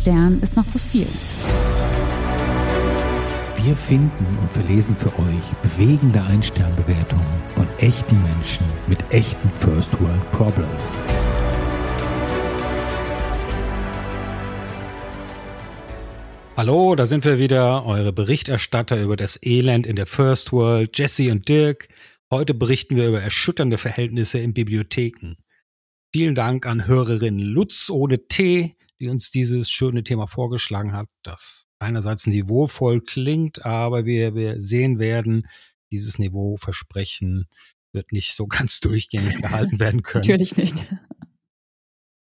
Stern ist noch zu viel. Wir finden und verlesen für euch bewegende Ein-Stern-Bewertungen von echten Menschen mit echten First World Problems. Hallo, da sind wir wieder, eure Berichterstatter über das Elend in der First World, Jesse und Dirk. Heute berichten wir über erschütternde Verhältnisse in Bibliotheken. Vielen Dank an Hörerin Lutz ohne T, die uns dieses schöne Thema vorgeschlagen hat, das einerseits niveauvoll klingt, aber wir, wir sehen werden, dieses Niveauversprechen wird nicht so ganz durchgängig gehalten werden können. Natürlich nicht.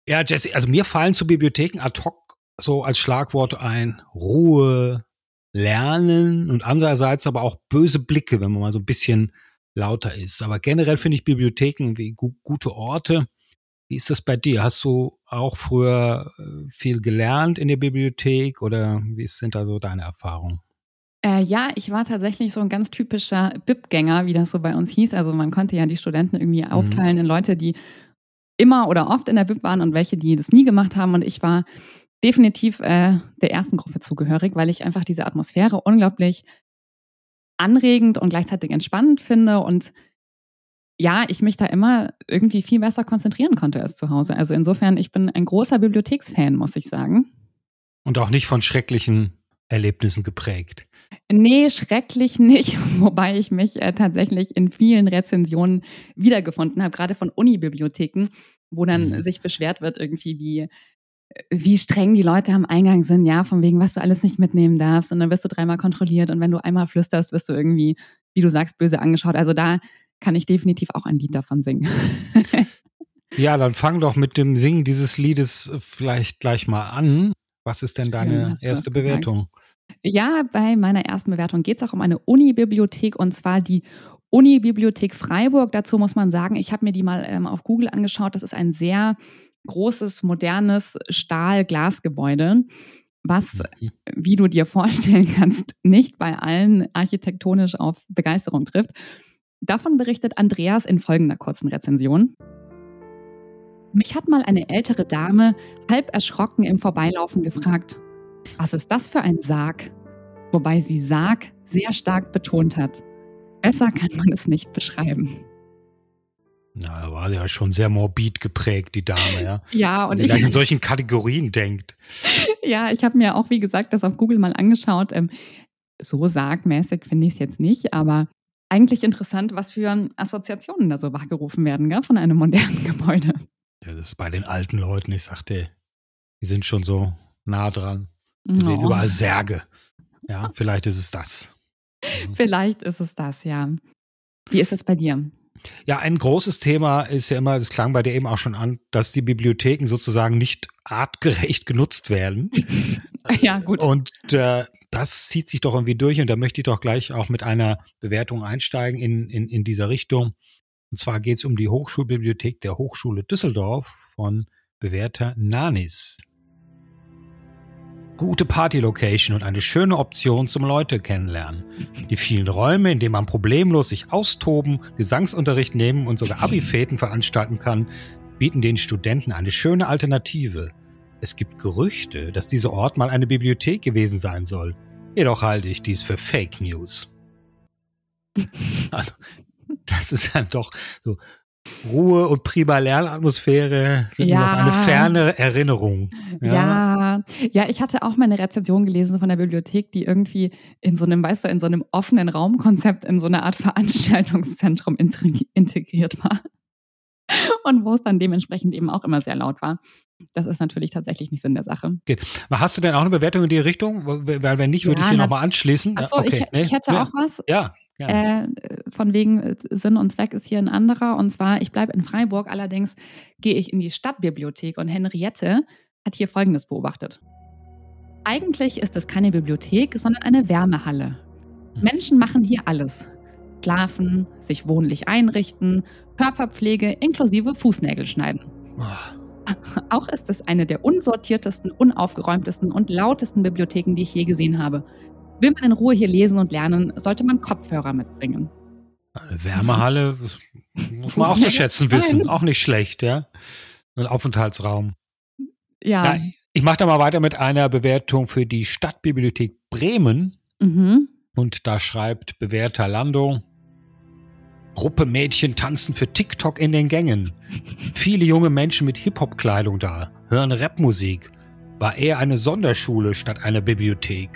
Ja, Jesse, also mir fallen zu Bibliotheken ad hoc so als Schlagworte ein Ruhe, Lernen und andererseits aber auch böse Blicke, wenn man mal so ein bisschen lauter ist. Aber generell finde ich Bibliotheken wie gu gute Orte. Wie ist das bei dir? Hast du auch früher äh, viel gelernt in der Bibliothek oder wie sind da so deine Erfahrungen? Äh, ja, ich war tatsächlich so ein ganz typischer BIP-Gänger, wie das so bei uns hieß. Also man konnte ja die Studenten irgendwie mhm. aufteilen in Leute, die immer oder oft in der BIP waren und welche, die das nie gemacht haben. Und ich war definitiv äh, der ersten Gruppe zugehörig, weil ich einfach diese Atmosphäre unglaublich anregend und gleichzeitig entspannend finde und ja, ich mich da immer irgendwie viel besser konzentrieren konnte als zu Hause. Also insofern, ich bin ein großer Bibliotheksfan, muss ich sagen. Und auch nicht von schrecklichen Erlebnissen geprägt. Nee, schrecklich nicht, wobei ich mich äh, tatsächlich in vielen Rezensionen wiedergefunden habe, gerade von Unibibliotheken, wo dann mhm. sich beschwert wird, irgendwie wie, wie streng die Leute am Eingang sind, ja, von wegen, was du alles nicht mitnehmen darfst. Und dann wirst du dreimal kontrolliert und wenn du einmal flüsterst, wirst du irgendwie, wie du sagst, böse angeschaut. Also da kann ich definitiv auch ein Lied davon singen. ja, dann fang doch mit dem Singen dieses Liedes vielleicht gleich mal an. Was ist denn deine Schön, erste Bewertung? Ja, bei meiner ersten Bewertung geht es auch um eine Uni-Bibliothek und zwar die Uni-Bibliothek Freiburg. Dazu muss man sagen, ich habe mir die mal ähm, auf Google angeschaut. Das ist ein sehr großes, modernes Stahl-Glasgebäude, was, mhm. wie du dir vorstellen kannst, nicht bei allen architektonisch auf Begeisterung trifft. Davon berichtet Andreas in folgender kurzen Rezension. Mich hat mal eine ältere Dame halb erschrocken im Vorbeilaufen gefragt, was ist das für ein Sarg? Wobei sie Sarg sehr stark betont hat. Besser kann man es nicht beschreiben. Na, da war sie ja schon sehr morbid geprägt, die Dame, ja. ja, und sie ich. gleich in solchen Kategorien denkt. ja, ich habe mir auch, wie gesagt, das auf Google mal angeschaut. Ähm, so sargmäßig finde ich es jetzt nicht, aber eigentlich interessant, was für Assoziationen da so wachgerufen werden, gell, von einem modernen Gebäude. Ja, das ist bei den alten Leuten, ich sagte, die sind schon so nah dran. Die oh. sehen überall Särge. Ja, vielleicht ist es das. Vielleicht ist es das, ja. Wie ist es bei dir? Ja, ein großes Thema ist ja immer, das klang bei dir eben auch schon an, dass die Bibliotheken sozusagen nicht artgerecht genutzt werden. ja, gut. Und äh, das zieht sich doch irgendwie durch und da möchte ich doch gleich auch mit einer Bewertung einsteigen in, in, in dieser Richtung. Und zwar geht es um die Hochschulbibliothek der Hochschule Düsseldorf von Bewerter Nanis. Gute Party-Location und eine schöne Option zum Leute kennenlernen. Die vielen Räume, in denen man problemlos sich austoben, Gesangsunterricht nehmen und sogar Abi-Fäten veranstalten kann, bieten den Studenten eine schöne Alternative. Es gibt Gerüchte, dass dieser Ort mal eine Bibliothek gewesen sein soll. Jedoch halte ich dies für Fake News. Also, das ist dann doch so Ruhe und prima Lernatmosphäre sind ja. noch eine ferne Erinnerung. Ja. ja. ja, ich hatte auch mal eine Rezension gelesen von der Bibliothek, die irgendwie in so einem, weißt du, in so einem offenen Raumkonzept in so eine Art Veranstaltungszentrum integriert war. Und wo es dann dementsprechend eben auch immer sehr laut war. Das ist natürlich tatsächlich nicht Sinn der Sache. Okay. Hast du denn auch eine Bewertung in die Richtung? Weil wenn nicht, würde ja, ich hier nochmal anschließen. Achso, okay. ich, ich hätte ja. auch was. Ja. Äh, von wegen äh, Sinn und Zweck ist hier ein anderer. Und zwar, ich bleibe in Freiburg, allerdings gehe ich in die Stadtbibliothek und Henriette hat hier Folgendes beobachtet. Eigentlich ist es keine Bibliothek, sondern eine Wärmehalle. Hm. Menschen machen hier alles. Schlafen, sich wohnlich einrichten, Körperpflege inklusive Fußnägel schneiden. Oh. Auch ist es eine der unsortiertesten, unaufgeräumtesten und lautesten Bibliotheken, die ich je gesehen habe. Will man in Ruhe hier lesen und lernen, sollte man Kopfhörer mitbringen. Eine Wärmehalle muss man auch zu schätzen wissen. Auch nicht schlecht, ja. Ein Aufenthaltsraum. Ja. ja. Ich mache da mal weiter mit einer Bewertung für die Stadtbibliothek Bremen. Mhm. Und da schreibt Bewerter Lando, Gruppe Mädchen tanzen für TikTok in den Gängen. Viele junge Menschen mit Hip-Hop-Kleidung da, hören Rapmusik. War eher eine Sonderschule statt einer Bibliothek.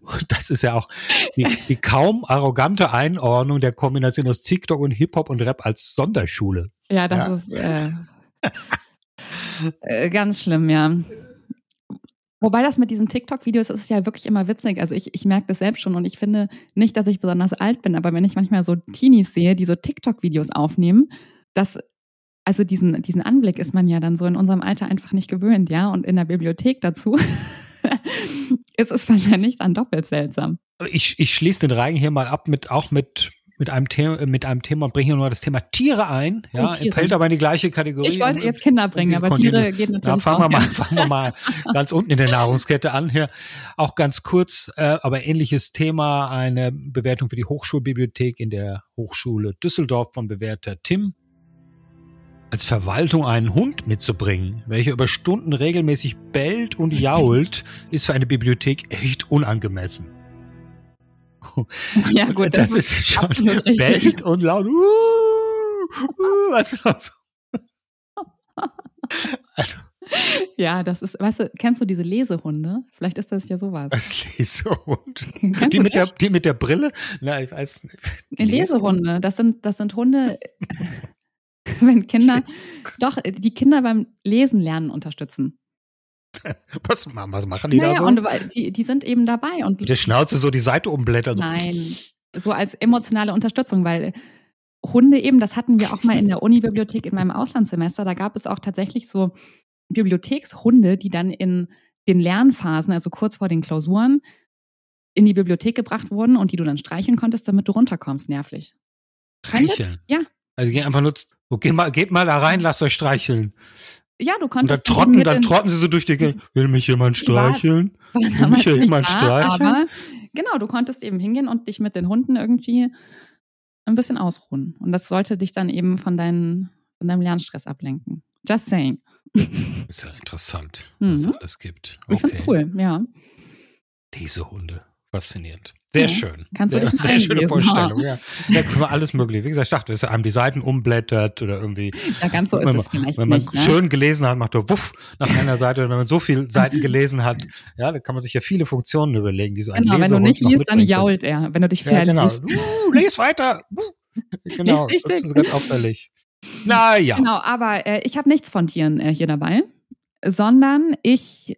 Und das ist ja auch die, die kaum arrogante Einordnung der Kombination aus TikTok und Hip-Hop und Rap als Sonderschule. Ja, das Ja. ist äh, äh, ganz schlimm, ja. Wobei das mit diesen TikTok-Videos ist ja wirklich immer witzig. Also ich, ich merke das selbst schon und ich finde nicht, dass ich besonders alt bin, aber wenn ich manchmal so Teenies sehe, die so TikTok-Videos aufnehmen, das, also diesen, diesen Anblick ist man ja dann so in unserem Alter einfach nicht gewöhnt, ja. Und in der Bibliothek dazu ist es wahrscheinlich dann doppelt seltsam. Ich, ich schließe den Reigen hier mal ab mit auch mit mit einem Thema mit einem Thema und bringe hier nur das Thema Tiere ein. Ja, Oh, Tiere. fällt aber in die gleiche Kategorie. Ich wollte jetzt Kinder bringen, aber Kontinuum. Tiere geht Ja, natürlich fangen wir mal, ja. fangen wir mal ganz unten in der Nahrungskette an. Hier auch ganz kurz, äh, aber ähnliches Thema. Eine Bewertung für die Hochschulbibliothek in der Hochschule Düsseldorf von Bewerter Tim. Als Verwaltung einen Hund mitzubringen, welcher über Stunden regelmäßig bellt und jault, ist für eine Bibliothek echt unangemessen. Ja, gut, das, ist schon absolut richtig. bellt und laut. Uh, uh, was ist das? Also, Ja, das ist, weißt du, kennst du diese Lesehunde? Vielleicht ist das ja sowas. als Lesehund. Die mit, der, die mit der Brille? Na, ich weiß nicht. Nee, Lesehunde, das sind, das sind Hunde, wenn Kinder, doch, die Kinder beim Lesen lernen unterstützen. Was, was machen die naja, da so? und die, die sind eben dabei und der Schnauze so die Seite umblättern. So. nein, so als emotionale Unterstützung, weil Hunde eben, das hatten wir auch mal in der Unibibliothek in meinem Auslandssemester, da gab es auch tatsächlich so Bibliothekshunde, die dann in den Lernphasen, also kurz vor den Klausuren, in die Bibliothek gebracht wurden und die du dann streicheln konntest, damit du runterkommst, nervlich. Streicheln. Ja. Also gehen einfach nur, geht, mal, geht mal da rein, lasst euch streicheln. Ja, du Und dann konntest. trotten, dann trotten sie so durch die Gegend. Will mich jemand war- streicheln? war Will mich ja jemand da, streicheln? Aber genau, du konntest eben hingehen und dich mit den Hunden irgendwie ein bisschen ausruhen. Und das sollte dich dann eben von, deinen, von deinem Lernstress ablenken. Just saying. Ist ja interessant, was es Mhm. alles gibt. Ich find's cool, ja. Diese Hunde. Faszinierend. Sehr Ja. schön. Kannst du sehr, dich sehr schöne einlesen, Vorstellung, ja. Da können wir alles mögliche. Wie gesagt, ich dachte, dass einem die Seiten umblättert oder irgendwie. Ja, ganz so ist wenn es man, vielleicht wenn man nicht. Ne? schön gelesen hat, macht er wuff nach einer Seite. Und wenn man so viele Seiten gelesen hat, ja, da kann man sich ja viele Funktionen überlegen, die so ein Genau, wenn du nicht liest, dann jault er, wenn du dich Ja, genau. verliest. Uh, les weiter. Uh. Genau, das ist ganz auffällig. Naja. Genau, aber äh, ich habe nichts von Tieren äh, hier dabei, sondern ich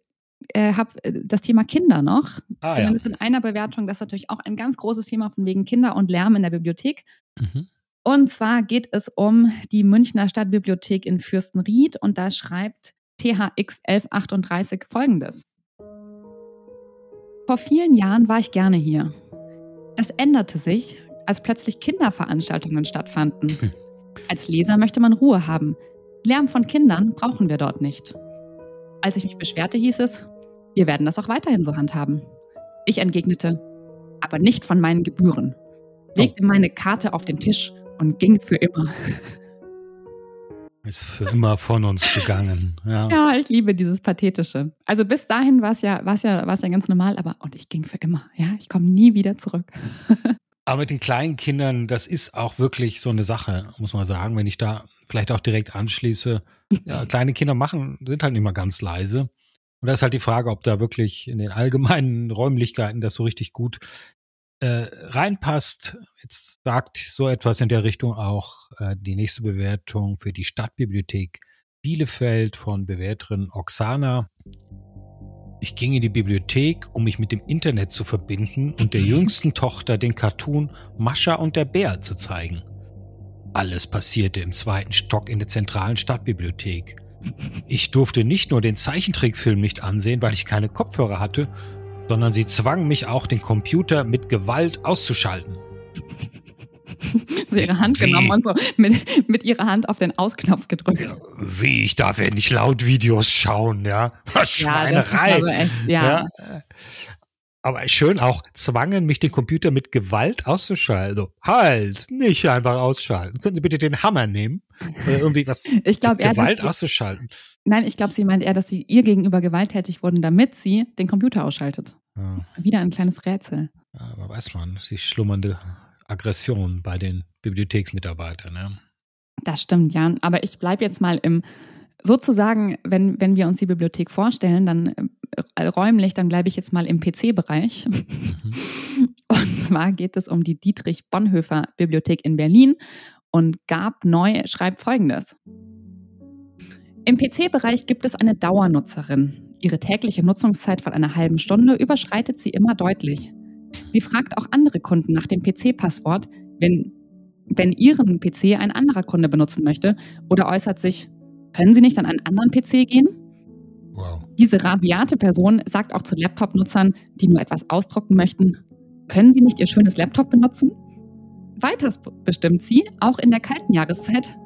äh, habe das Thema Kinder noch. Ah, ja. Zumindest in einer Bewertung. Das ist natürlich auch ein ganz großes Thema von wegen Kinder und Lärm in der Bibliothek. Mhm. Und zwar geht es um die Münchner Stadtbibliothek in Fürstenried und da schreibt THX 1138 folgendes. Vor vielen Jahren war ich gerne hier. Das änderte sich, als plötzlich Kinderveranstaltungen stattfanden. Als Leser möchte man Ruhe haben. Lärm von Kindern brauchen wir dort nicht. Als ich mich beschwerte, hieß es, wir werden das auch weiterhin so handhaben. Ich entgegnete, aber nicht von meinen Gebühren. Legte meine Karte auf den Tisch und ging für immer. Ist für immer von uns gegangen. Ja. Ja, ich liebe dieses Pathetische. Also bis dahin war es ja, war's ja, war's ja ganz normal, aber und ich ging für immer. Ja, ich komme nie wieder zurück. Aber mit den kleinen Kindern, das ist auch wirklich so eine Sache, muss man sagen. Wenn ich da vielleicht auch direkt anschließe, ja, kleine Kinder machen, sind halt nicht mal ganz leise. Und da ist halt die Frage, ob da wirklich in den allgemeinen Räumlichkeiten das so richtig gut äh, reinpasst. Jetzt sagt so etwas in der Richtung auch äh, die nächste Bewertung für die Stadtbibliothek Bielefeld von Bewerterin Oksana. Ich ging in die Bibliothek, um mich mit dem Internet zu verbinden und der jüngsten Tochter den Cartoon Mascha und der Bär zu zeigen. Alles passierte im zweiten Stock in der zentralen Stadtbibliothek. Ich durfte nicht nur den Zeichentrickfilm nicht ansehen, weil ich keine Kopfhörer hatte, sondern sie zwang mich auch, den Computer mit Gewalt auszuschalten. So ihre Hand Wie? genommen und so mit, mit ihrer Hand auf den Ausknopf gedrückt. Wie, ich darf ja nicht laut Videos schauen, ja? Was Ja, Schweinerei. echt, ja. Ja. Aber schön auch zwangen mich den Computer mit Gewalt auszuschalten. So, halt, nicht einfach ausschalten. Können Sie bitte den Hammer nehmen? Oder irgendwie was ich glaub, mit Gewalt auszuschalten. Nein, ich glaube, sie meint eher, dass sie ihr gegenüber gewalttätig wurden, damit sie den Computer ausschaltet. Ja. Wieder ein kleines Rätsel. Ja, aber weiß man, die schlummernde Aggression bei den Bibliotheksmitarbeitern. Ne? Das stimmt, Jan. Aber ich bleibe jetzt mal im, sozusagen, wenn, wenn wir uns die Bibliothek vorstellen, dann äh, räumlich, dann bleibe ich jetzt mal im PC-Bereich. Mhm. Und zwar geht es um die Dietrich Bonhoeffer Bibliothek in Berlin. Und Gab Neu schreibt folgendes. Im PC-Bereich gibt es eine Dauernutzerin. Ihre tägliche Nutzungszeit von einer halben Stunde überschreitet sie immer deutlich. Sie fragt auch andere Kunden nach dem PC-Passwort, wenn, wenn ihren PC ein anderer Kunde benutzen möchte oder äußert sich, können Sie nicht an einen anderen PC gehen? Diese rabiate Person sagt auch zu Laptop-Nutzern, die nur etwas ausdrucken möchten, können Sie nicht Ihr schönes Laptop benutzen? Weiters bestimmt sie, auch in der kalten Jahreszeit,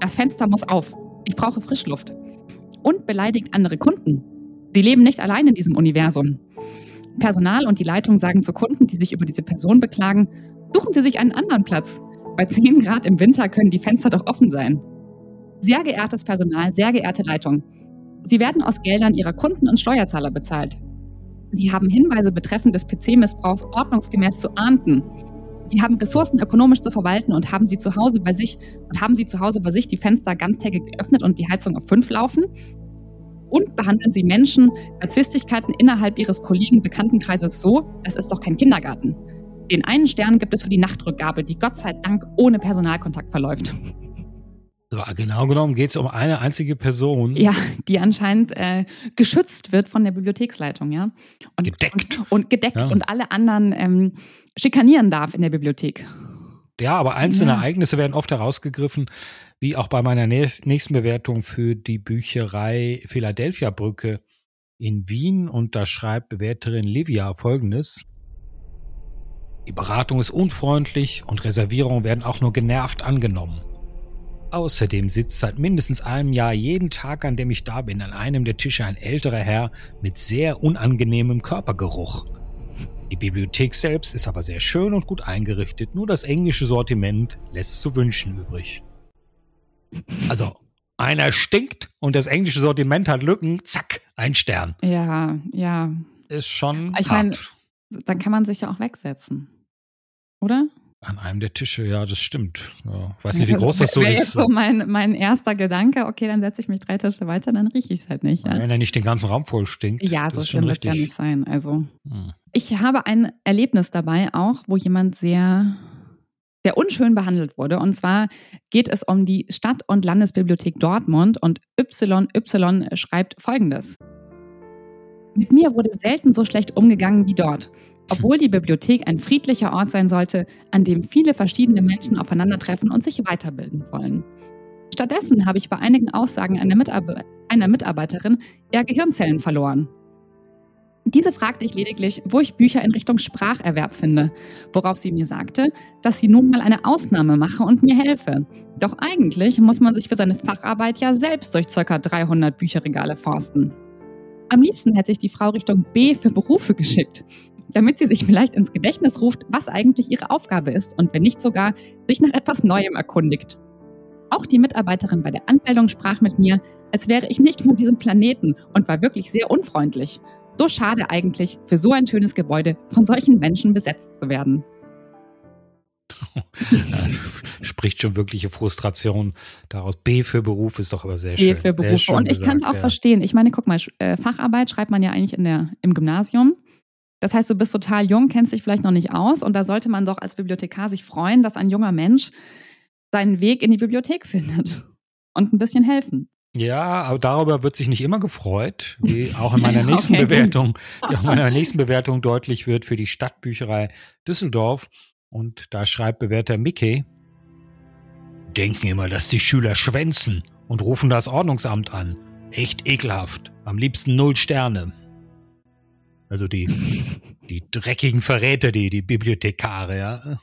das Fenster muss auf, ich brauche Frischluft. Und beleidigt andere Kunden. Sie leben nicht allein in diesem Universum. Personal und die Leitung sagen zu Kunden, die sich über diese Person beklagen, suchen Sie sich einen anderen Platz. Bei 10 Grad im Winter können die Fenster doch offen sein. Sehr geehrtes Personal, sehr geehrte Leitung, Sie werden aus Geldern Ihrer Kunden und Steuerzahler bezahlt. Sie haben Hinweise betreffend des PC-Missbrauchs ordnungsgemäß zu ahnden. Sie haben Ressourcen ökonomisch zu verwalten und haben sie zu Hause bei sich und haben sie zu Hause bei sich die Fenster ganztägig geöffnet und die Heizung auf fünf laufen und behandeln Sie Menschen bei Zwistigkeiten innerhalb Ihres Kollegen-Bekanntenkreises so, es ist doch kein Kindergarten. Den einen Stern gibt es für die Nachtrückgabe, die Gott sei Dank ohne Personalkontakt verläuft. Genau genommen geht es um eine einzige Person. Ja, die anscheinend äh, geschützt wird von der Bibliotheksleitung, ja. Und, gedeckt. Und, und gedeckt ja. und alle anderen ähm, schikanieren darf in der Bibliothek. Ja, aber einzelne ja. Ereignisse werden oft herausgegriffen, wie auch bei meiner nächsten Bewertung für die Bücherei Philadelphia Brücke in Wien. Und da schreibt Bewerterin Livia folgendes. Die Beratung ist unfreundlich und Reservierungen werden auch nur genervt angenommen. Außerdem sitzt seit mindestens einem Jahr jeden Tag, an dem ich da bin, an einem der Tische ein älterer Herr mit sehr unangenehmem Körpergeruch. Die Bibliothek selbst ist aber sehr schön und gut eingerichtet, nur das englische Sortiment lässt zu wünschen übrig. Also, einer stinkt und das englische Sortiment hat Lücken, zack, ein Stern. Ja, ja. Ist schon. Ich meine, dann kann man sich ja auch wegsetzen. Oder? An einem der Tische, ja, das stimmt. Ja. Weiß nicht, wie groß das, das so ist. Jetzt so mein, mein erster Gedanke, okay, dann setze ich mich drei Tische weiter, dann rieche ich es halt nicht. Ja. Wenn er nicht den ganzen Raum voll stinkt. Ja, so schlimm wird es ja nicht sein. Also, hm. ich habe ein Erlebnis dabei auch, wo jemand sehr, sehr unschön behandelt wurde. Und zwar geht es um die Stadt- und Landesbibliothek Dortmund und YY schreibt folgendes. Mit mir wurde selten so schlecht umgegangen wie dort. Obwohl die Bibliothek ein friedlicher Ort sein sollte, an dem viele verschiedene Menschen aufeinandertreffen und sich weiterbilden wollen. Stattdessen habe ich bei einigen Aussagen einer, Mitarbe einer Mitarbeiterin eher Gehirnzellen verloren. Diese fragte ich lediglich, wo ich Bücher in Richtung Spracherwerb finde, worauf sie mir sagte, dass sie nun mal eine Ausnahme mache und mir helfe. Doch eigentlich muss man sich für seine Facharbeit ja selbst durch ca. 300 Bücherregale forsten. Am liebsten hätte ich die Frau Richtung B für Berufe geschickt damit sie sich vielleicht ins Gedächtnis ruft, was eigentlich ihre Aufgabe ist und wenn nicht sogar sich nach etwas Neuem erkundigt. Auch die Mitarbeiterin bei der Anmeldung sprach mit mir, als wäre ich nicht von diesem Planeten und war wirklich sehr unfreundlich. So schade eigentlich, für so ein schönes Gebäude von solchen Menschen besetzt zu werden. Spricht schon wirkliche Frustration daraus. B für Beruf ist doch aber sehr schön. B für Berufe. Und ich kann es auch ja. verstehen. Ich meine, guck mal, äh, Facharbeit schreibt man ja eigentlich in der, im Gymnasium. Das heißt, du bist total jung, kennst dich vielleicht noch nicht aus und da sollte man doch als Bibliothekar sich freuen, dass ein junger Mensch seinen Weg in die Bibliothek findet und ein bisschen helfen. Ja, aber darüber wird sich nicht immer gefreut, wie auch in meiner nächsten okay. Bewertung, wie auch in meiner nächsten Bewertung deutlich wird für die Stadtbücherei Düsseldorf. Und da schreibt Bewerter Mickey, denken immer, dass die Schüler schwänzen und rufen das Ordnungsamt an. Echt ekelhaft. Am liebsten null Sterne. Also die, die dreckigen Verräter, die, die Bibliothekare, ja.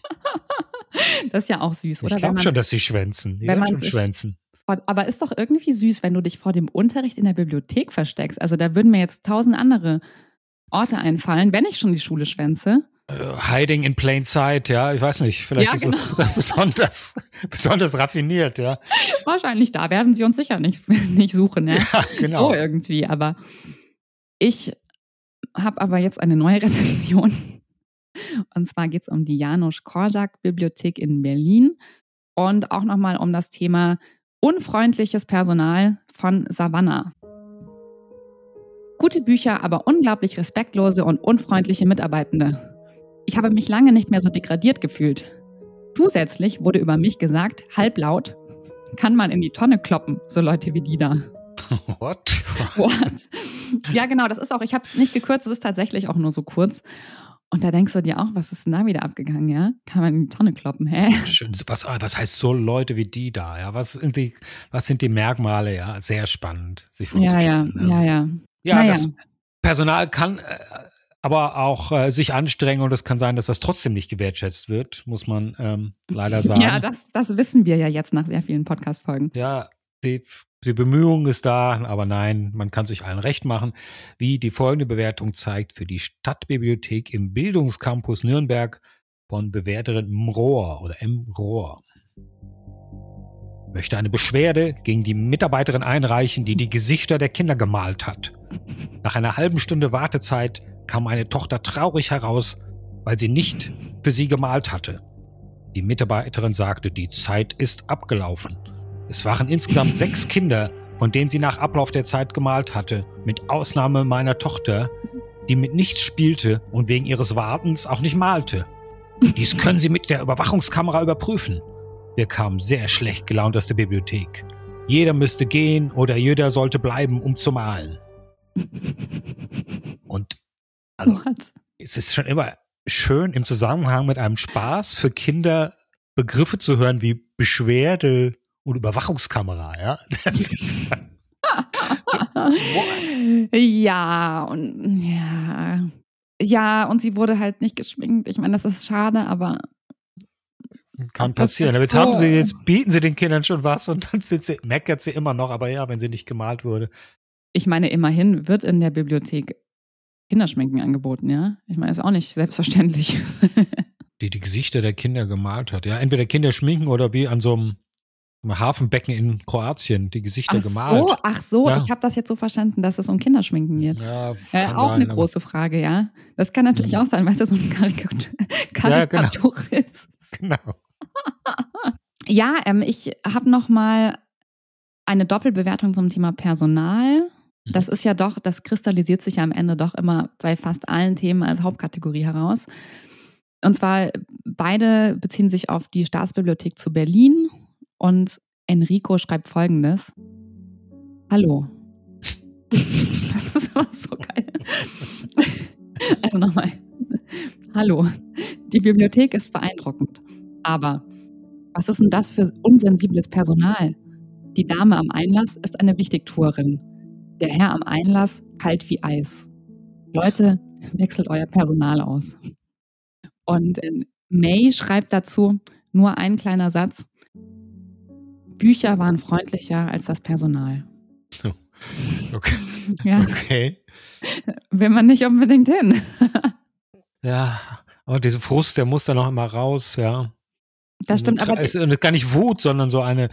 Das ist ja auch süß, oder? Ich glaube schon, dass sie schwänzen. Die wenn man schon schwänzen. Aber ist doch irgendwie süß, wenn du dich vor dem Unterricht in der Bibliothek versteckst. Also da würden mir jetzt tausend andere Orte einfallen, wenn ich schon die Schule schwänze. Uh, hiding in plain sight, ja, ich weiß nicht. Vielleicht ja, ist genau. es besonders, besonders raffiniert, ja. Wahrscheinlich, da werden sie uns sicher nicht, nicht suchen, ja. ja genau. So irgendwie, aber ich habe aber jetzt eine neue Rezension. Und zwar geht es um die Janusz Korczak Bibliothek in Berlin und auch nochmal um das Thema unfreundliches Personal von Savannah. Gute Bücher, aber unglaublich respektlose und unfreundliche Mitarbeitende. Ich habe mich lange nicht mehr so degradiert gefühlt. Zusätzlich wurde über mich gesagt, halblaut, kann man in die Tonne kloppen, so Leute wie die da. What? What? Ja, genau, das ist auch, ich habe es nicht gekürzt, es ist tatsächlich auch nur so kurz. Und da denkst du dir auch, was ist denn da wieder abgegangen, ja? Kann man in die Tonne kloppen, hä? Schön. Was, was heißt so Leute wie die da, ja? Was sind die, was sind die Merkmale, ja? Sehr spannend, sich vorzustellen. Ja, ja, ja, ja. Ja, naja. das Personal kann äh, aber auch äh, sich anstrengen und es kann sein, dass das trotzdem nicht gewertschätzt wird, muss man ähm, leider sagen. Ja, das, das wissen wir ja jetzt nach sehr vielen Podcast-Folgen. Ja, die, die Bemühung ist da, aber nein, man kann sich allen recht machen, wie die folgende Bewertung zeigt für die Stadtbibliothek im Bildungscampus Nürnberg von Bewerterin M. Rohr oder M. Rohr möchte eine Beschwerde gegen die Mitarbeiterin einreichen, die die Gesichter der Kinder gemalt hat. Nach einer halben Stunde Wartezeit kam meine Tochter traurig heraus, weil sie nicht für sie gemalt hatte. Die Mitarbeiterin sagte, die Zeit ist abgelaufen. Es waren insgesamt sechs Kinder, von denen sie nach Ablauf der Zeit gemalt hatte, mit Ausnahme meiner Tochter, die mit nichts spielte und wegen ihres Wartens auch nicht malte. Dies können Sie mit der Überwachungskamera überprüfen. Wir kamen sehr schlecht gelaunt aus der Bibliothek. Jeder müsste gehen oder jeder sollte bleiben, um zu malen. Und also, What? es ist schon immer schön im Zusammenhang mit einem Spaß für Kinder Begriffe zu hören wie Beschwerde und Überwachungskamera, ja. Das ist, ja, und ja. Ja, und sie wurde halt nicht geschminkt. Ich meine, das ist schade, aber kann passieren. Jetzt haben sie, jetzt bieten sie den Kindern schon was und dann sie, meckert sie immer noch, aber ja, wenn sie nicht gemalt wurde. Ich meine, immerhin wird in der Bibliothek Kinderschminken angeboten, ja? Ich meine, ist auch nicht selbstverständlich. die die Gesichter der Kinder gemalt hat. Ja, entweder Kinder schminken oder wie an so einem Hafenbecken in Kroatien die Gesichter ach gemalt. So, ach so, ja. ich habe das jetzt so verstanden, dass es um Kinderschminken geht. Ja, äh, auch sein, eine große Frage, ja. Das kann natürlich mhm. auch sein, weil es so eine Karikatur, Karikatur ja, genau. ist. Genau. ja, ähm, ich habe noch mal eine Doppelbewertung zum Thema Personal. Mhm. Das ist ja doch, das kristallisiert sich ja am Ende doch immer bei fast allen Themen als Hauptkategorie heraus. Und zwar beide beziehen sich auf die Staatsbibliothek zu Berlin und Enrico schreibt folgendes. Hallo. Das ist aber so geil. Also nochmal. Hallo. Die Bibliothek ist beeindruckend. Aber was ist denn das für unsensibles Personal? Die Dame am Einlass ist eine Wichtigtuerin. Der Herr am Einlass kalt wie Eis. Leute, wechselt euer Personal aus. Und May schreibt dazu nur ein kleiner Satz. Bücher waren freundlicher als das Personal. Oh. Okay. ja. okay. Will man nicht unbedingt hin. ja, aber dieser Frust, der muss da noch immer raus, ja. Das stimmt, aber. Es ist gar nicht Wut, sondern so eine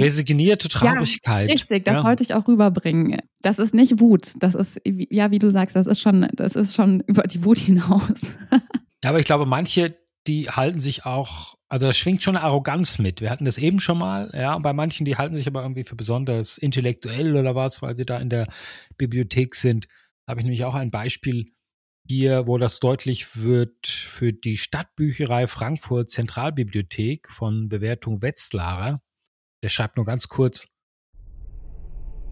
resignierte Traurigkeit. Ja, richtig, das ja. wollte ich auch rüberbringen. Das ist nicht Wut. Das ist, ja, wie du sagst, das ist schon, das ist schon über die Wut hinaus. ja, aber ich glaube, manche, die halten sich auch also da schwingt schon eine Arroganz mit. Wir hatten das eben schon mal, ja. Und bei manchen, die halten sich aber irgendwie für besonders intellektuell oder was, weil sie da in der Bibliothek sind. Da habe ich nämlich auch ein Beispiel hier, wo das deutlich wird für die Stadtbücherei Frankfurt Zentralbibliothek von Bewertung Wetzlarer. Der schreibt nur ganz kurz,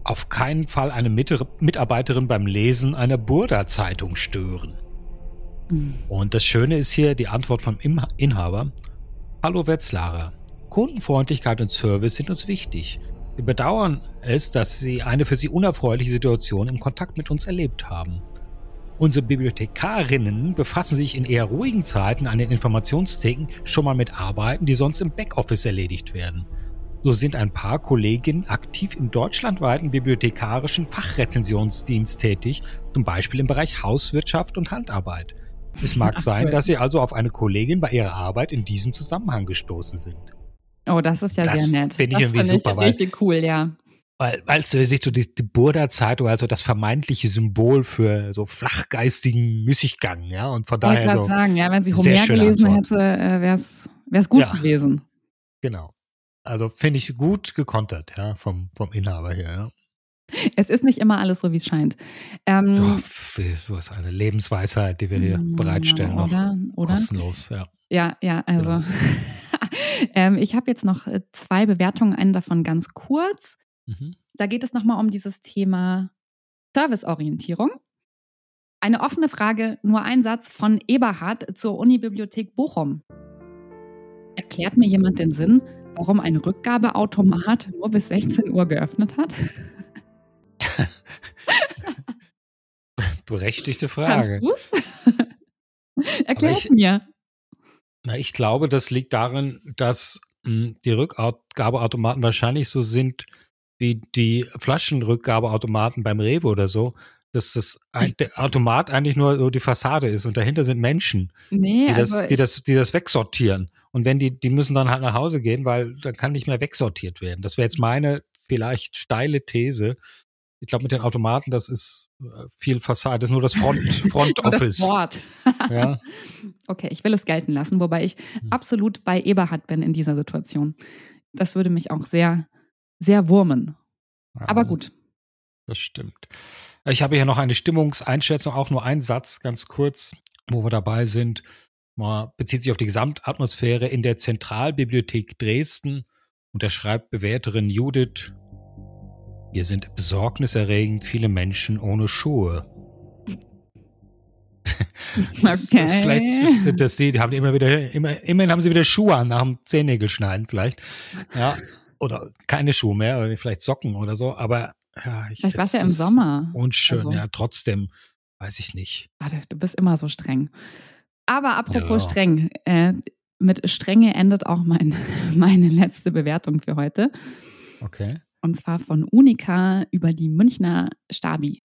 auf keinen Fall eine Mitarbeiterin beim Lesen einer Burda-Zeitung stören. Und das Schöne ist hier die Antwort vom Inhaber. Hallo Wetzlarer. Kundenfreundlichkeit und Service sind uns wichtig. Wir bedauern es, dass Sie eine für Sie unerfreuliche Situation im Kontakt mit uns erlebt haben. Unsere Bibliothekarinnen befassen sich in eher ruhigen Zeiten an den Informationstheken schon mal mit Arbeiten, die sonst im Backoffice erledigt werden. So sind ein paar Kolleginnen aktiv im deutschlandweiten bibliothekarischen Fachrezensionsdienst tätig, zum Beispiel im Bereich Hauswirtschaft und Handarbeit. Es mag sein, dass Sie also auf eine Kollegin bei Ihrer Arbeit in diesem Zusammenhang gestoßen sind. Oh, das ist ja Das sehr nett. finde ich das irgendwie finde super, weil- richtig cool, ja. Weil, weil so sich so die, die Burda-Zeitung, also das vermeintliche Symbol für so flachgeistigen Müßiggang, ja, und von Ich wollte daher gerade so, sagen, ja, wenn sie Homer gelesen Antwort. hätte, äh, wäre es gut Ja. gewesen. genau. Also finde ich gut gekontert, ja, vom, vom Inhaber her, ja. Es ist nicht immer alles so, wie es scheint. Ähm, Doch, so ist eine Lebensweisheit, die wir hier mm, bereitstellen, noch Oder? oder? kostenlos, ja. Ja, ja, also. Genau. ähm, ich habe jetzt noch äh, zwei Bewertungen, eine davon ganz kurz. Mhm. Da geht es nochmal um dieses Thema Serviceorientierung. Eine offene Frage, nur ein Satz von Eberhard zur Unibibliothek Bochum. Erklärt mir jemand den Sinn, warum ein Rückgabeautomat nur bis 16 Uhr geöffnet hat? Berechtigte Frage. Erklär es mir. Na, ich glaube, das liegt darin, dass mh, die Rückgabeautomaten wahrscheinlich so sind wie die Flaschenrückgabeautomaten beim Rewe oder so, dass das ein, der Automat eigentlich nur so die Fassade ist und dahinter sind Menschen, Nee, die das, also die das, die das wegsortieren. Und wenn die, die müssen dann halt nach Hause gehen, weil dann kann nicht mehr wegsortiert werden. Das wäre jetzt meine vielleicht steile These. Ich glaube, mit den Automaten, das ist äh, viel Fassade, das ist nur das Front, Front nur das Office. Wort. Ja. Okay, ich will es gelten lassen, wobei ich Hm. absolut bei Eberhard bin in dieser Situation. Das würde mich auch sehr, sehr wurmen. Aber Ja. gut. Das stimmt. Ich habe hier noch eine Stimmungseinschätzung, auch nur ein Satz, ganz kurz, wo wir dabei sind. Man bezieht sich auf die Gesamtatmosphäre in der Zentralbibliothek Dresden und da schreibt Bewerterin Judith, hier sind besorgniserregend viele Menschen ohne Schuhe. Okay. Vielleicht sind das die, die haben immer wieder, immer, immerhin haben sie wieder Schuhe an nach dem Zehennägel schneiden vielleicht. Ja. Oder keine Schuhe mehr, oder vielleicht Socken oder so, aber ja, ich, Vielleicht war es ja im Sommer. Unschön, Also- ja, trotzdem, weiß ich nicht. Warte, du bist immer so streng. Aber apropos Ja. streng, äh, mit Strenge endet auch mein, meine letzte Bewertung für heute. Okay. Und zwar von Unica über die Münchner Stabi.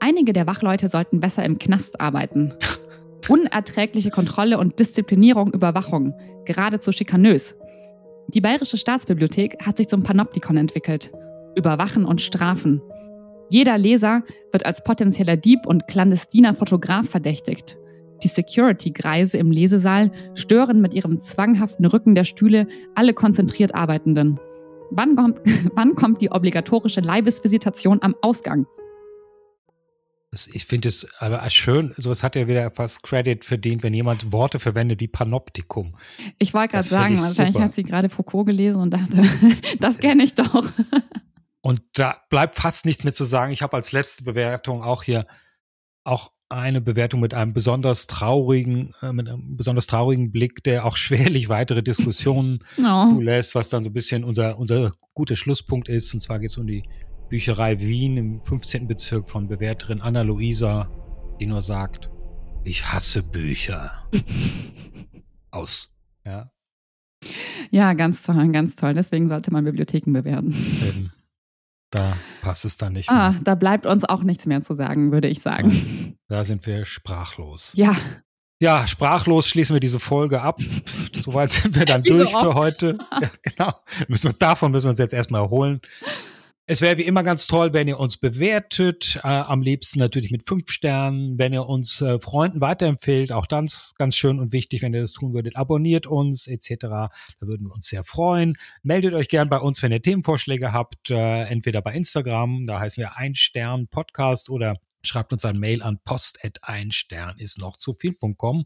Einige der Wachleute sollten besser im Knast arbeiten. Unerträgliche Kontrolle und Disziplinierung, Überwachung, geradezu schikanös. Die Bayerische Staatsbibliothek hat sich zum Panoptikon entwickelt. Überwachen und Strafen. Jeder Leser wird als potenzieller Dieb und clandestiner Fotograf verdächtigt. Die Security-Greise im Lesesaal stören mit ihrem zwanghaften Rücken der Stühle alle konzentriert Arbeitenden. Wann kommt, wann kommt die obligatorische Leibesvisitation am Ausgang? Ich finde es aber schön, sowas hat ja wieder fast Credit verdient, wenn jemand Worte verwendet wie Panoptikum. Ich wollte gerade sagen, ich wahrscheinlich super. hat sie gerade Foucault gelesen und dachte, das kenne ich doch. Und da bleibt fast nichts mehr zu sagen. Ich habe als letzte Bewertung auch hier auch eine Bewertung mit einem besonders traurigen, äh, mit einem besonders traurigen Blick, der auch schwerlich weitere Diskussionen No. zulässt, was dann so ein bisschen unser, unser guter Schlusspunkt ist. Und zwar geht es um die Bücherei Wien im 15. Bezirk von Bewerterin Anna Luisa, die nur sagt, ich hasse Bücher. Aus. Ja, Ja, ganz toll, ganz toll. Deswegen sollte man Bibliotheken bewerten. eben. Da passt es dann nicht Ah, mehr. da bleibt uns auch nichts mehr zu sagen, würde ich sagen. Da sind wir sprachlos. Ja, Ja, sprachlos schließen wir diese Folge ab. Soweit sind wir dann Wie so durch für oft. heute. Ja, genau. Müssen davon müssen wir uns jetzt erstmal erholen. Es wäre wie immer ganz toll, wenn ihr uns bewertet. Äh, am liebsten natürlich mit fünf Sternen. Wenn ihr uns äh, Freunden weiterempfehlt, auch ganz, ganz schön und wichtig, wenn ihr das tun würdet. Abonniert uns etc. Da würden wir uns sehr freuen. Meldet euch gern bei uns, wenn ihr Themenvorschläge habt. Äh, entweder bei Instagram, da heißen wir ein Podcast oder schreibt uns ein Mail an post@einstern ist noch zu viel.com.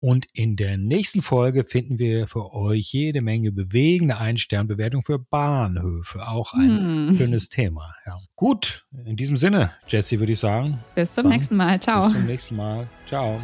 Und in der nächsten Folge finden wir für euch jede Menge bewegende Ein-Stern-Bewertung für Bahnhöfe. Auch ein Hm. schönes Thema. Ja. Gut, in diesem Sinne, Jesse, würde ich sagen, bis zum nächsten Mal. Ciao. bis zum nächsten Mal. Ciao.